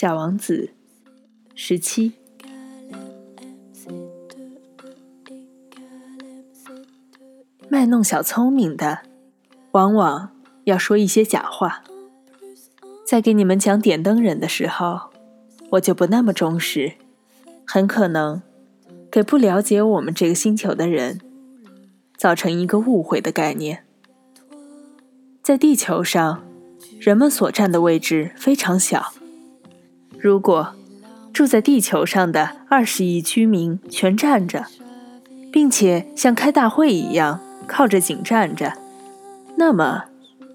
小王子，十七。卖弄小聪明的，往往要说一些假话。在给你们讲点灯人的时候，我就不那么忠实，很可能给不了解我们这个星球的人造成一个误会的概念。在地球上，人们所占的位置非常小。如果住在地球上的二十亿居民全站着，并且像开大会一样靠着井站着，那么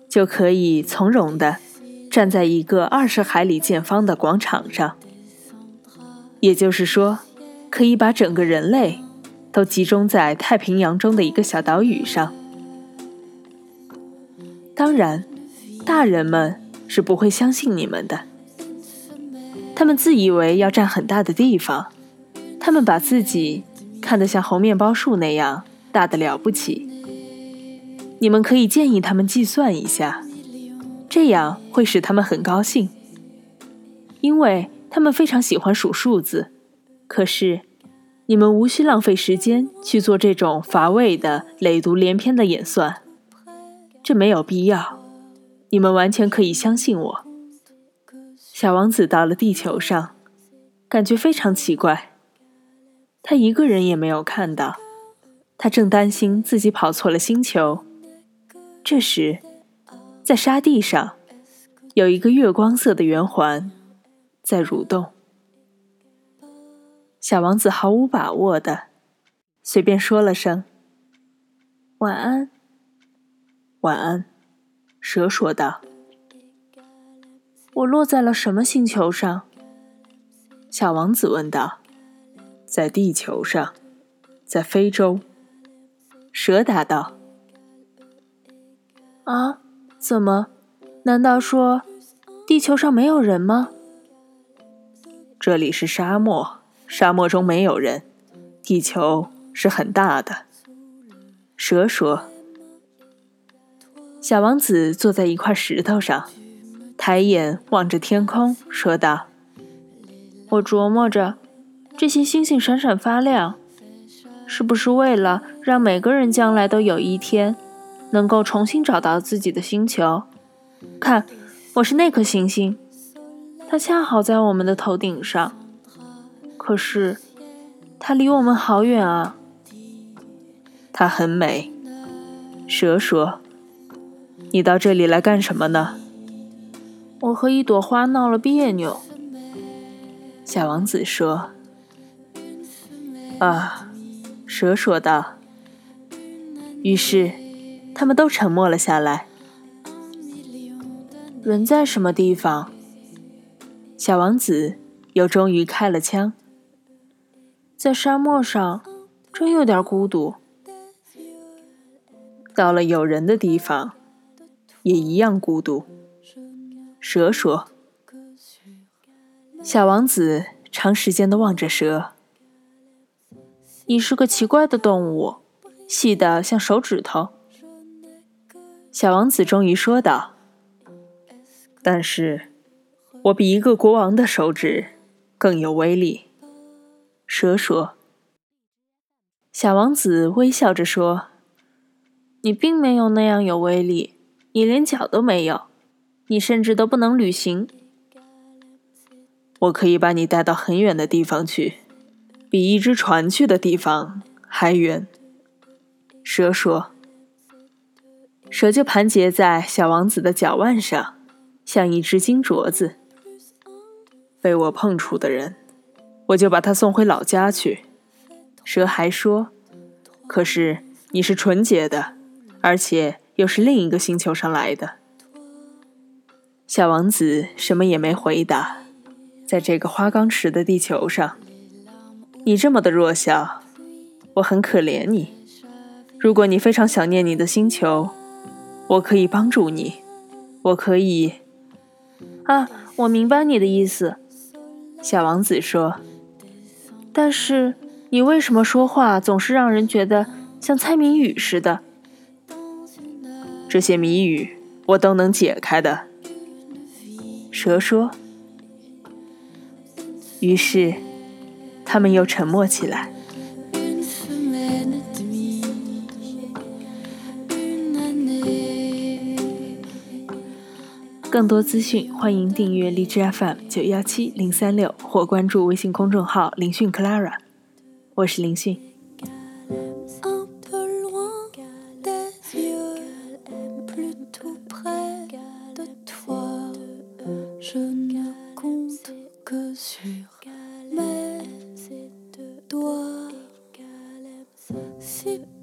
就可以从容地站在一个二十海里见方的广场上。也就是说，可以把整个人类都集中在太平洋中的一个小岛屿上。当然，大人们是不会相信你们的。他们自以为要占很大的地方，他们把自己看得像猴面包树那样大的了不起。你们可以建议他们计算一下，这样会使他们很高兴，因为他们非常喜欢数数字。可是，你们无需浪费时间去做这种乏味的累读连篇的演算，这没有必要。你们完全可以相信我。小王子到了地球上，感觉非常奇怪。他一个人也没有看到，他正担心自己跑错了星球。这时，在沙地上有一个月光色的圆环在蠕动。小王子毫无把握的随便说了声“晚安，晚安”，蛇说道。我落在了什么星球上？小王子问道。在地球上，在非洲。蛇答道。啊？怎么？难道说地球上没有人吗？这里是沙漠，沙漠中没有人。地球是很大的。蛇说。小王子坐在一块石头上。抬眼望着天空，说道：“我琢磨着，这些星星闪闪发亮，是不是为了让每个人将来都有一天能够重新找到自己的星球？看，我是那颗星星，它恰好在我们的头顶上。可是，它离我们好远啊。它很美。”蛇说：“你到这里来干什么呢？”我和一朵花闹了别扭，小王子说：“啊。”蛇说道。于是，他们都沉默了下来。人在什么地方？小王子又终于开了枪。在沙漠上，真有点孤独。到了有人的地方，也一样孤独。蛇说：“小王子长时间的望着蛇。你是个奇怪的动物，细的像手指头。”小王子终于说道：“但是，我比一个国王的手指更有威力。”蛇说。小王子微笑着说：“你并没有那样有威力，你连脚都没有。”你甚至都不能旅行。我可以把你带到很远的地方去，比一只船去的地方还远。蛇说：“蛇就盘结在小王子的脚腕上，像一只金镯子。被我碰触的人，我就把他送回老家去。”蛇还说：“可是你是纯洁的，而且又是另一个星球上来的。”小王子什么也没回答。在这个花岗石的地球上，你这么的弱小，我很可怜你。如果你非常想念你的星球，我可以帮助你。我可以……啊，我明白你的意思。小王子说。但是你为什么说话总是让人觉得像猜谜语似的？这些谜语我都能解开的。蛇说：“于是，他们又沉默起来。更多资讯，欢迎订阅荔枝 FM 九幺七零三六或关注微信公众号“林讯 Clara”。我是林讯。to